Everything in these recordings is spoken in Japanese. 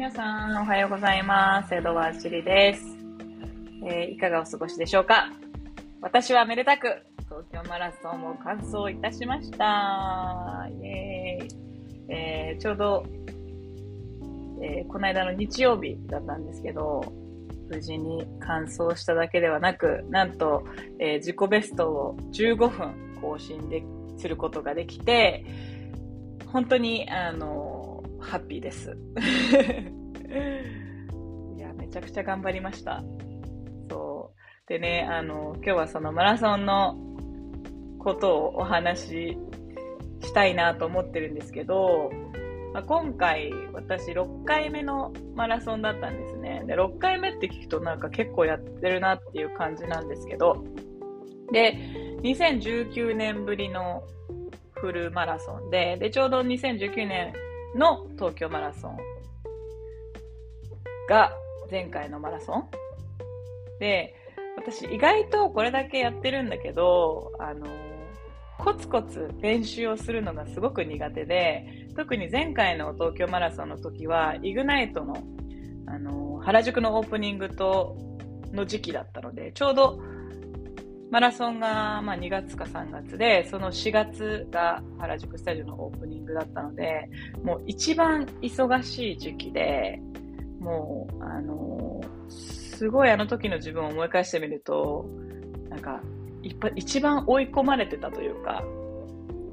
皆さん、おはようございます。江戸川千里です、えー、いかがお過ごしでしょうか？私はめでたく、東京マラソンを完走いたしました。イエーイ。えー、ちょうど、えー、この間の日曜日だったんですけど、無事に完走しただけではなく、なんと、えー、自己ベストを15分更新ですることができて、本当に、あの、ハッピーです。いや、めちゃくちゃ頑張りました。そう。でね、あの、今日はそのマラソンのことをお話ししたいなと思ってるんですけど、まあ、今回私6回目のマラソンだったんですね。で、6回目って聞くとなんか結構やってるなっていう感じなんですけど、で、2019年ぶりのフルマラソンで、で、ちょうど2019年の東京マラソンが前回のマラソン。で、私意外とこれだけやってるんだけど、あの、コツコツ練習をするのがすごく苦手で、特に前回の東京マラソンの時は、イグナイトの、あの、原宿のオープニングと、の時期だったので、ちょうどマラソンが、まあ、2月か3月で、その4月が原宿スタジオのオープニングだったので、もう一番忙しい時期で、もう、あのー、すごいあの時の自分を思い返してみると、なんか、いっぱい一番追い込まれてたというか、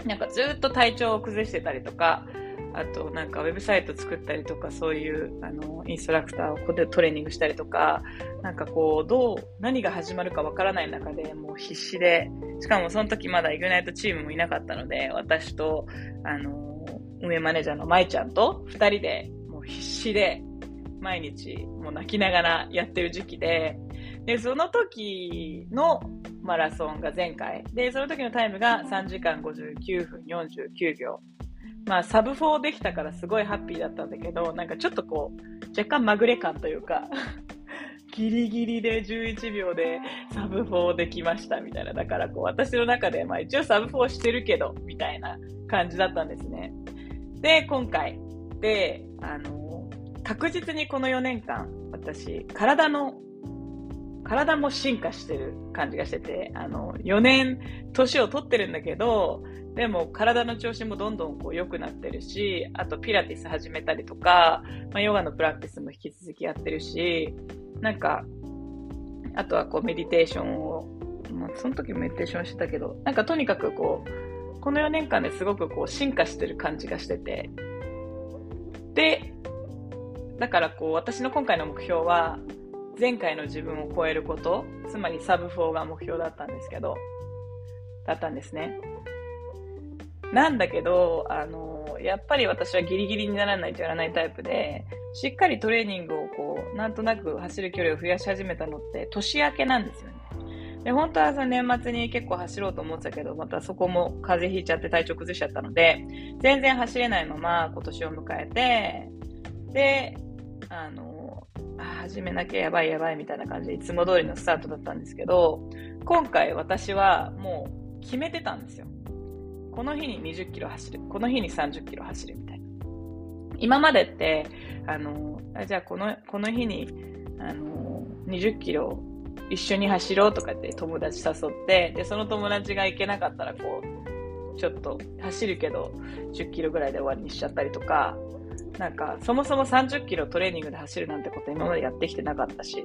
なんかずっと体調を崩してたりとか、あとなんかウェブサイト作ったりとか、そういうあのインストラクターをここでトレーニングしたりとか、なんかこう、どう、何が始まるかわからない中でもう必死で、しかもその時まだイグナイトチームもいなかったので、私と、あの、運営マネージャーの舞ちゃんと二人でもう必死で毎日もう泣きながらやってる時期で、で、その時のマラソンが前回。で、その時のタイムが3時間59分49秒。まあ、サブ4できたからすごいハッピーだったんだけど、なんかちょっとこう、若干まぐれ感というか ギリギリで11秒でサブ4できましたみたいな。だからこう、私の中で、まあ一応サブ4してるけど、みたいな感じだったんですね。で、今回で、あの、確実にこの4年間、私、体の体も進化してる感じがしてて、あの、4年、年を取ってるんだけど、でも体の調子もどんどんこう良くなってるし、あとピラティス始めたりとか、まあ、ヨガのプラクティスも引き続きやってるし、なんか、あとはこうメディテーションを、まあ、その時メディテーションしてたけど、なんかとにかくこう、この4年間ですごくこう進化してる感じがしてて、で、だからこう私の今回の目標は、前回の自分を超えること、つまりサブ4が目標だったんですけど、だったんですね。なんだけど、あの、やっぱり私はギリギリにならないとやらないタイプで、しっかりトレーニングをこう、なんとなく走る距離を増やし始めたのって年明けなんですよね。で、本当はその年末に結構走ろうと思ってたけど、またそこも風邪ひいちゃって体調崩しちゃったので、全然走れないまま今年を迎えて、で、あの、始めなきゃやばいやばいみたいな感じでいつも通りのスタートだったんですけど、今回私はもう決めてたんですよ。この日に20キロ走る。この日に30キロ走るみたいな。今までって、あの、じゃあこの、この日に、あの、20キロ一緒に走ろうとかって友達誘って、で、その友達が行けなかったらこう、ちょっと走るけど10キロぐらいで終わりにしちゃったりとか、なんか、そもそも30キロトレーニングで走るなんてこと今までやってきてなかったし、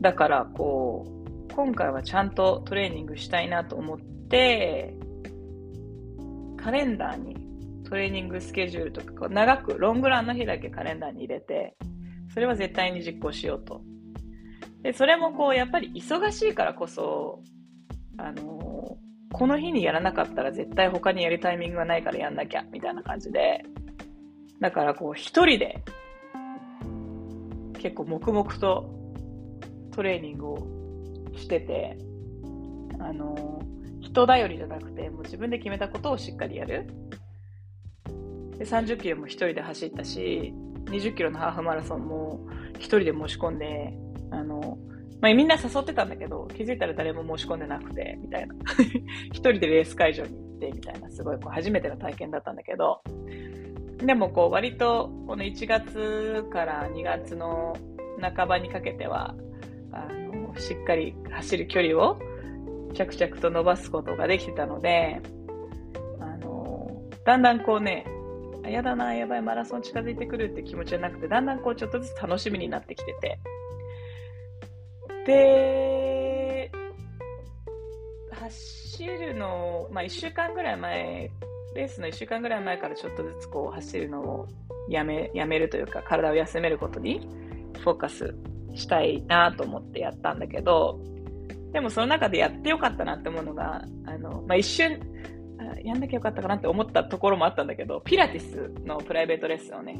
だから、こう、今回はちゃんとトレーニングしたいなと思って、カレンダーにトレーニングスケジュールとか、長くロングランの日だけカレンダーに入れて、それは絶対に実行しようと。で、それもこう、やっぱり忙しいからこそ、あのー、この日にやらなかったら絶対他にやるタイミングがないからやんなきゃ、みたいな感じで、だからこう一人で結構黙々とトレーニングをしてて、あの、人頼りじゃなくて、もう自分で決めたことをしっかりやる。で、30キロも一人で走ったし、20キロのハーフマラソンも一人で申し込んで、あの、まあ、みんな誘ってたんだけど、気づいたら誰も申し込んでなくて、みたいな。一人でレース会場に行って、みたいな、すごいこう初めての体験だったんだけど、でもこう割とこの1月から2月の半ばにかけては、あの、しっかり走る距離を着々と伸ばすことができてたので、あの、だんだんこうね、やだな、やばい、マラソン近づいてくるって気持ちじゃなくて、だんだんこうちょっとずつ楽しみになってきてて。で、走るの、まあ1週間ぐらい前、レースの1週間ぐらい前からちょっとずつこう走るのをやめ、やめるというか、体を休めることにフォーカスしたいなと思ってやったんだけど、でもその中でやってよかったなって思うのが、あの、まあ、一瞬、やんなきゃよかったかなって思ったところもあったんだけど、ピラティスのプライベートレッスンをね、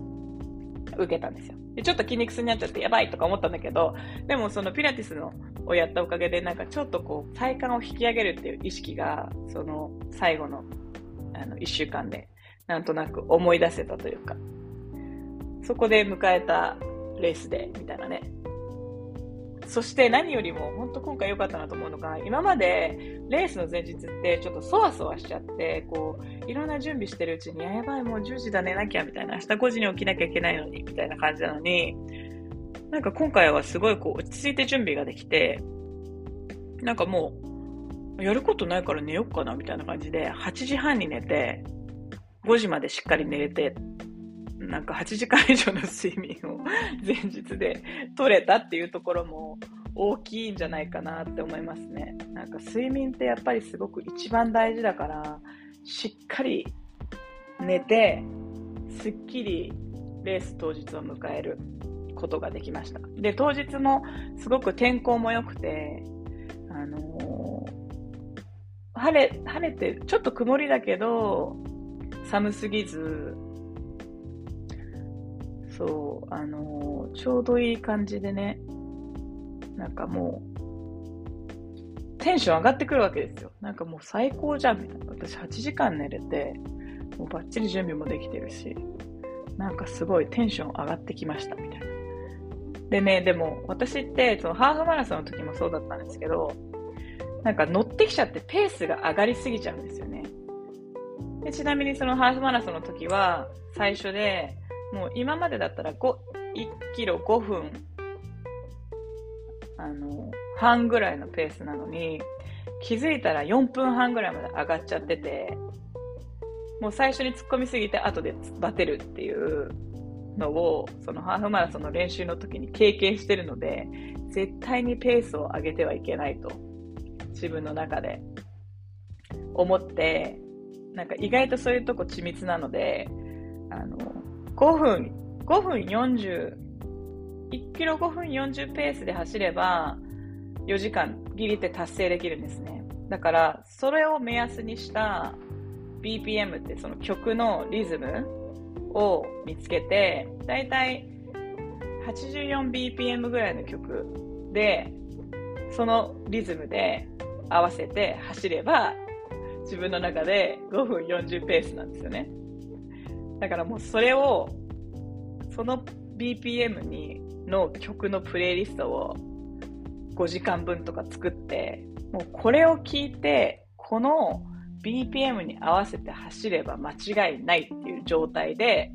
受けたんですよ。で、ちょっと筋肉痛になっちゃってやばいとか思ったんだけど、でもそのピラティスのをやったおかげで、なんかちょっとこう、体幹を引き上げるっていう意識が、その最後の、あの、一週間で、なんとなく思い出せたというか、そこで迎えたレースで、みたいなね。そして何よりも、本当今回良かったなと思うのが、今までレースの前日ってちょっとそわそわしちゃって、こう、いろんな準備してるうちに、やばい、もう10時だ寝なきゃ、みたいな、明日5時に起きなきゃいけないのに、みたいな感じなのに、なんか今回はすごいこう、落ち着いて準備ができて、なんかもう、やることないから寝よっかな、みたいな感じで、8時半に寝て、5時までしっかり寝れてなんか8時間以上の睡眠を 前日で取れたっていうところも大きいんじゃないかなって思いますね。なんか睡眠ってやっぱりすごく一番大事だから、しっかり寝て、すっきりレース当日を迎えることができました。で、当日もすごく天候も良くて、あのー、晴れ、晴れて、ちょっと曇りだけど、寒すぎず、そう、あのー、ちょうどいい感じでね、なんかもう、テンション上がってくるわけですよ。なんかもう最高じゃん、みたいな。私8時間寝れて、もうバッチリ準備もできてるし、なんかすごいテンション上がってきました、みたいな。でね、でも私ってそのハーフマラソンの時もそうだったんですけど、なんか乗ってきちゃってペースが上がりすぎちゃうんですよね。でちなみにそのハーフマラソンの時は最初でもう今までだったら、1キロ5分、あの、半ぐらいのペースなのに、気づいたら4分半ぐらいまで上がっちゃってて、もう最初に突っ込みすぎて後でバテるっていうのを、そのハーフマラソンの練習の時に経験してるので、絶対にペースを上げてはいけないと、自分の中で思って、なんか意外とそういうとこ緻密なので、あの、5分、5分40、1キロ5分40ペースで走れば、4時間ギリって達成できるんですね。だから、それを目安にした BPM ってその曲のリズムを見つけて、だいたい 84bpm ぐらいの曲で、そのリズムで合わせて走れば、自分の中で5分40ペースなんですよね。だからもうそれを、その BPM にの曲のプレイリストを5時間分とか作って、もうこれを聞いて、この BPM に合わせて走れば間違いないっていう状態で、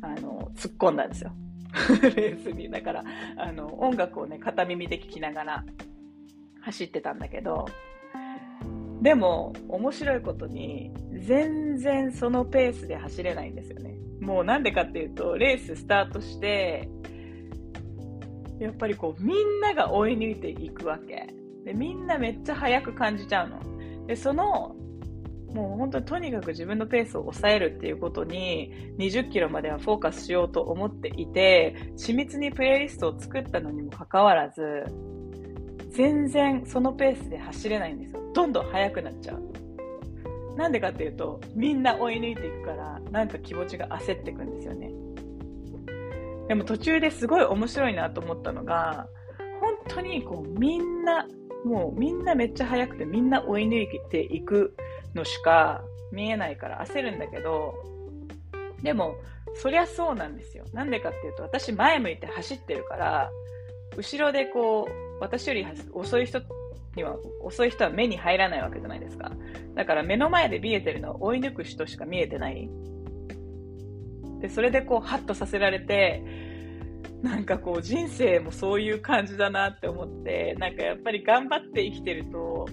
あの、突っ込んだんですよ。レースに。だから、あの、音楽をね、片耳で聴きながら走ってたんだけど、でも、面白いことに、全然そのペースで走れないんですよね。もうなんでかっていうと、レーススタートして、やっぱりこう、みんなが追い抜いていくわけ。で、みんなめっちゃ速く感じちゃうの。で、その、もう本当にとにかく自分のペースを抑えるっていうことに20キロまではフォーカスしようと思っていて、緻密にプレイリストを作ったのにもかかわらず、全然そのペースで走れないんですよ。どんどん速くなっちゃう。なんでかっていうと、みんな追い抜いていくから、なんか気持ちが焦ってくんですよね。でも途中ですごい面白いなと思ったのが、本当にこうみんな、もうみんなめっちゃ速くてみんな追い抜いていくのしか見えないから焦るんだけど、でも、そりゃそうなんですよ。なんでかっていうと、私前向いて走ってるから、後ろでこう、私より遅い人には、遅い人は目に入らないわけじゃないですか。だから目の前で見えてるのは追い抜く人しか見えてないで、それでこう、ハッとさせられて、なんかこう、人生もそういう感じだなって思って、なんかやっぱり頑張って生きてると、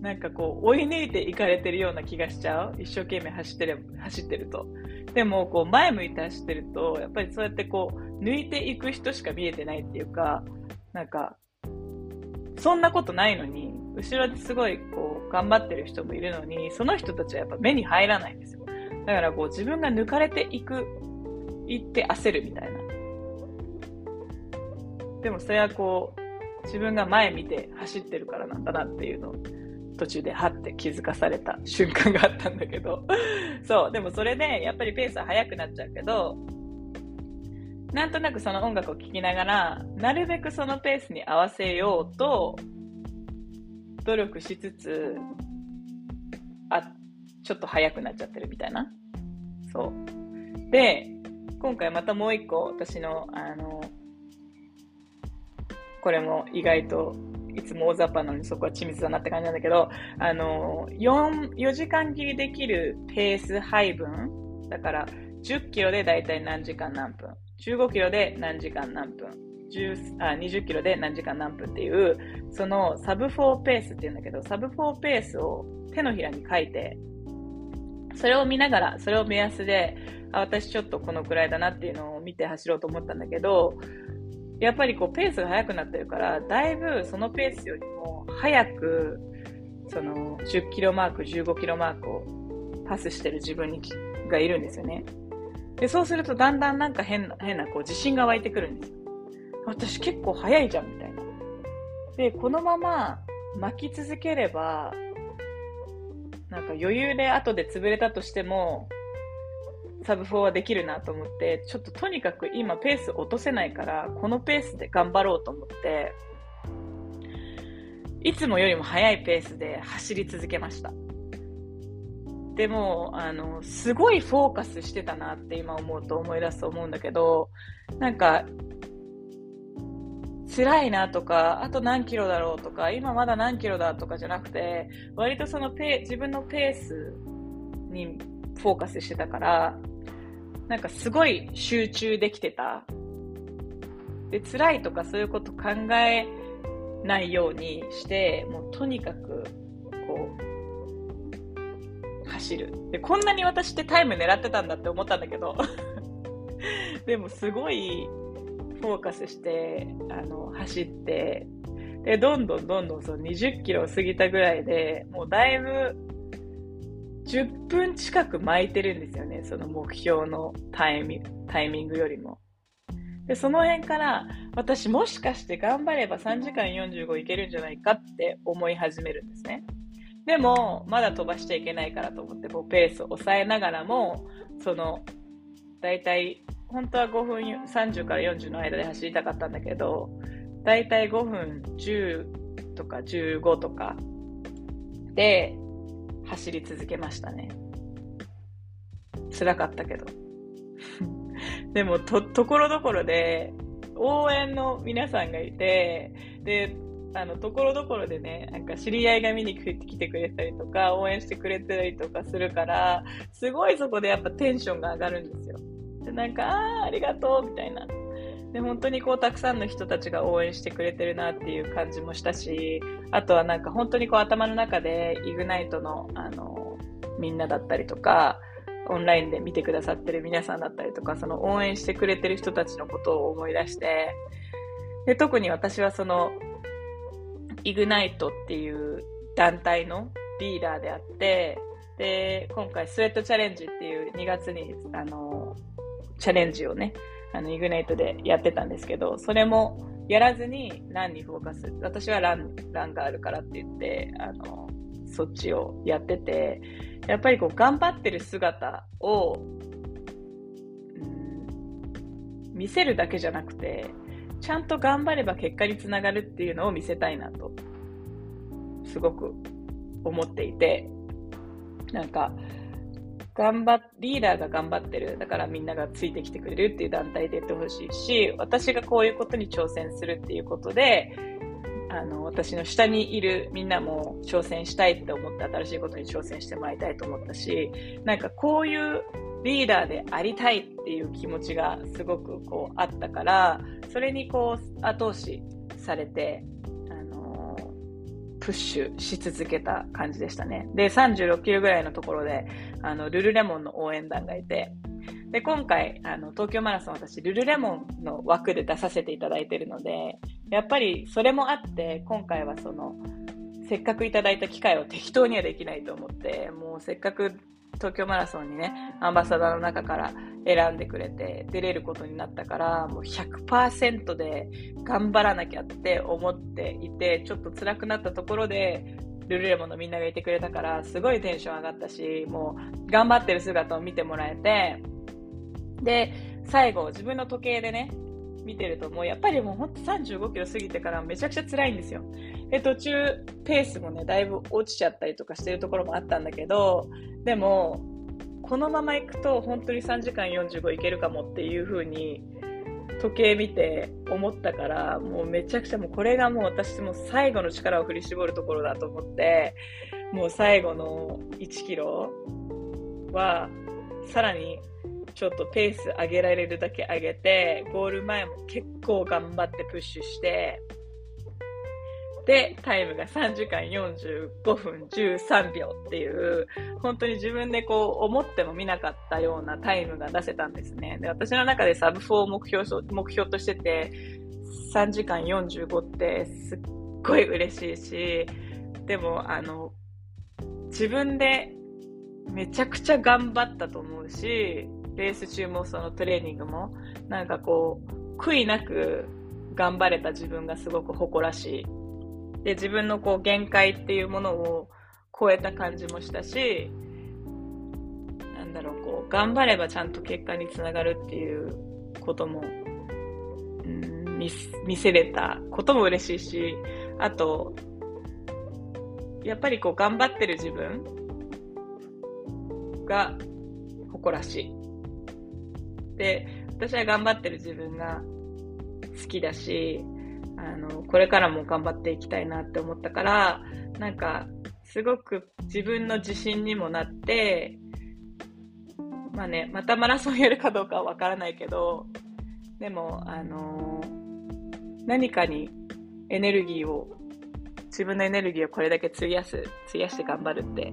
なんかこう、追い抜いていかれてるような気がしちゃう。一生懸命走ってる、走ってると。でも、こう、前向いて走ってると、やっぱりそうやってこう、抜いていく人しか見えてないっていうか、なんか、そんなことないのに、後ろですごいこう、頑張ってる人もいるのに、その人たちはやっぱ目に入らないんですよ。だからこう、自分が抜かれていく、行って焦るみたいな。でもそれはこう、自分が前見て走ってるからなんだなっていうのを途中ではって気づかされた瞬間があったんだけどそう、でもそれでやっぱりペースは速くなっちゃうけど、なんとなくその音楽を聴きながら、なるべくそのペースに合わせようと、努力しつつ、あ、ちょっと速くなっちゃってるみたいな。そう。で、今回またもう一個私の、あの、これも意外といつも大雑把なのにそこは緻密だなって感じなんだけど、あの、4、4時間切りできるペース配分だから、10キロでだいたい何時間何分、15キロで何時間何分、あ20キロで何時間何分っていう、そのサブ4ペースっていうんだけど、サブ4ペースを手のひらに書いて、それを見ながら、それを目安で、あ、私ちょっとこのくらいだなっていうのを見て走ろうと思ったんだけど、やっぱりこうペースが速くなってるから、だいぶそのペースよりも早く、その10キロマーク、15キロマークをパスしてる自分にがいるんですよね。で、そうするとだんだんなんか変な、変なこう自信が湧いてくるんです。私結構速いじゃんみたいな。で、このまま巻き続ければ、なんか余裕で後で潰れたとしても、サブ4はできるなと思って、ちょっととにかく今ペース落とせないから、このペースで頑張ろうと思って、いつもよりも速いペースで走り続けました。でも、あの、すごいフォーカスしてたなって今思うと思い出すと思うんだけど、なんか、辛いなとか、あと何キロだろうとか、今まだ何キロだとかじゃなくて、割とそのペ自分のペースにフォーカスしてたから、なんかすごい集中できてた。で、辛いとかそういうこと考えないようにして、もうとにかく、こう、走る。で、こんなに私ってタイム狙ってたんだって思ったんだけど、でもすごいフォーカスして、あの、走って、で、どんどんどんどんその20キロを過ぎたぐらいで、もうだいぶ10分近く巻いてるんですよね、その目標のタイミタイミングよりも。で、その辺から、私もしかして頑張れば3時間45いけるんじゃないかって思い始めるんですね。でも、まだ飛ばしちゃいけないからと思って、こうペースを抑えながらも、その、だいたい、本当は5分30から40の間で走りたかったんだけど、だいたい5分10とか15とかで、走り続けましたね。辛かったけど。でも、と、ところどころで、応援の皆さんがいて、で、あの、ところどころでね、なんか知り合いが見に来てくれたりとか、応援してくれたりとかするから、すごいそこでやっぱテンションが上がるんですよ。で、なんか、ああ、ありがとうみたいな。で、本当にこう、たくさんの人たちが応援してくれてるなっていう感じもしたし、あとはなんか本当にこう、頭の中で、イグナイトの、あの、みんなだったりとか、オンラインで見てくださってる皆さんだったりとか、その応援してくれてる人たちのことを思い出して、で、特に私はその、イグナイトっていう団体のリーダーであって、で、今回スウェットチャレンジっていう2月に、あの、チャレンジをね、あの、イグナイトでやってたんですけど、それもやらずにランにフォーカス。私はラン、ランがあるからって言って、あの、そっちをやってて、やっぱりこう、頑張ってる姿を、うん、見せるだけじゃなくて、ちゃんと頑張れば結果につながるっていうのを見せたいなと、すごく思っていて、なんか、頑張、リーダーが頑張ってる。だからみんながついてきてくれるっていう団体でやってほしいし、私がこういうことに挑戦するっていうことで、あの、私の下にいるみんなも挑戦したいって思って新しいことに挑戦してもらいたいと思ったし、なんかこういうリーダーでありたいっていう気持ちがすごくこうあったから、それにこう後押しされて、あのプッシュし続けた感じでしたね。で、36キロぐらいのところで、あの、ルルレモンの応援団がいて、で、今回、あの、東京マラソン私、ルルレモンの枠で出させていただいてるので、やっぱりそれもあって、今回はその、せっかくいただいた機会を適当にはできないと思って、もうせっかく東京マラソンにね、アンバサダーの中から選んでくれて出れることになったから、もう100%で頑張らなきゃって思っていて、ちょっと辛くなったところで、ルルレモのみんながいてくれたから、すごいテンション上がったし、もう頑張ってる姿を見てもらえて、で、最後、自分の時計でね、見てると、もうやっぱりもうほんと35キロ過ぎてからめちゃくちゃ辛いんですよ。で、途中、ペースもね、だいぶ落ちちゃったりとかしてるところもあったんだけど、でも、このまま行くと本当に3時間45いけるかもっていう風に、時計見て思ったから、もうめちゃくちゃもうこれがもう私も最後の力を振り絞るところだと思って、もう最後の1キロは、さらにちょっとペース上げられるだけ上げて、ゴール前も結構頑張ってプッシュして、で、タイムが3時間45分13秒っていう、本当に自分でこう思っても見なかったようなタイムが出せたんですね。で、私の中でサブ4を目標目標としてて、3時間45ってすっごい嬉しいし、でも、あの、自分でめちゃくちゃ頑張ったと思うし、レース中もそのトレーニングも、なんかこう、悔いなく頑張れた自分がすごく誇らしい。で、自分のこう限界っていうものを超えた感じもしたし、なんだろう、こう、頑張ればちゃんと結果につながるっていうことも、うん、見見せれたことも嬉しいし、あと、やっぱりこう頑張ってる自分が誇らしい。で、私は頑張ってる自分が好きだし、あの、これからも頑張っていきたいなって思ったから、なんか、すごく自分の自信にもなって、まあね、またマラソンやるかどうかはわからないけど、でも、あの、何かにエネルギーを、自分のエネルギーをこれだけ費やす、費やして頑張るって、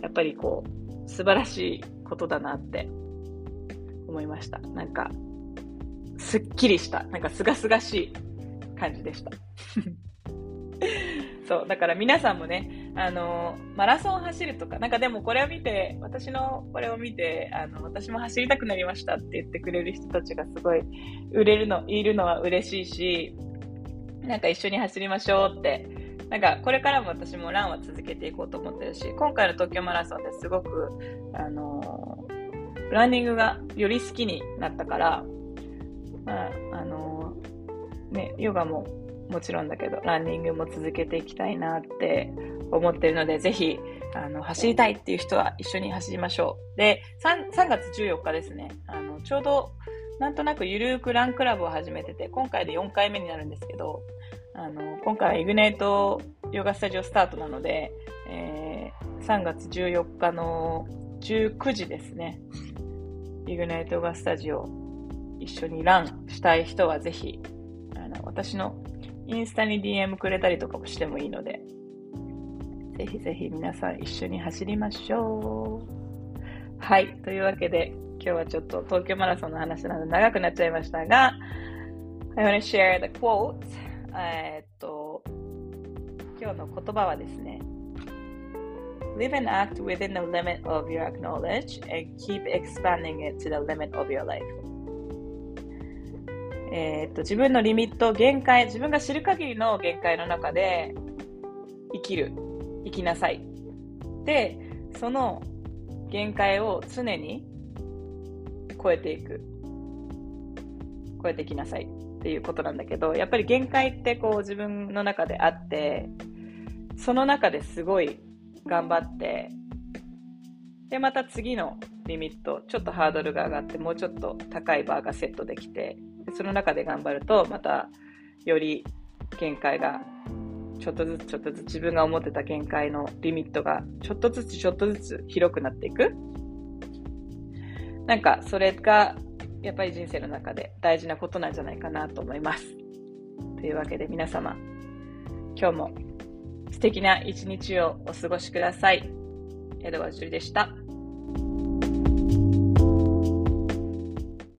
やっぱりこう、素晴らしいことだなって思いました。なんか、すっきりした、なんかすがすがしい感じでした。そう、だから皆さんもね、あの、マラソン走るとか、なんかでもこれを見て、私のこれを見て、あの、私も走りたくなりましたって言ってくれる人たちがすごい売れるの、いるのは嬉しいし、なんか一緒に走りましょうって、なんかこれからも私もランは続けていこうと思ってるし、今回の東京マラソンですごく、あのランニングがより好きになったから、まあ、あのー、ね、ヨガももちろんだけど、ランニングも続けていきたいなって思ってるので、ぜひ、あの、走りたいっていう人は一緒に走りましょう。で、3, 3月14日ですね、あの、ちょうど、なんとなくゆるーくランクラブを始めてて、今回で4回目になるんですけど、あの、今回はイグネイトヨガスタジオスタートなので、えー、3月14日の19時ですね。イグナイトガスタジオ一緒にランしたい人はぜひ、あの、私のインスタに DM くれたりとかもしてもいいので、ぜひぜひ皆さん一緒に走りましょう。はい。というわけで、今日はちょっと東京マラソンの話なので長くなっちゃいましたが、I want to share the quote. えっと、今日の言葉はですね、Live and act within the limit of your knowledge and keep expanding it to the limit of your life. えっと、自分のリミット、限界、自分が知る限りの限界の中で生きる、生きなさい。で、その限界を常に超えていく。超えていきなさいっていうことなんだけど、やっぱり限界ってこう自分の中であって、その中ですごい頑張って、で、また次のリミット、ちょっとハードルが上がって、もうちょっと高いバーがセットできて、その中で頑張ると、またより限界がちょっとずつちょっとずつ自分が思ってた限界のリミットがちょっとずつちょっとずつ広くなっていく。なんかそれがやっぱり人生の中で大事なことなんじゃないかなと思います。というわけで皆様、今日も素敵な一日をお過ごしください。江戸川樹里でした。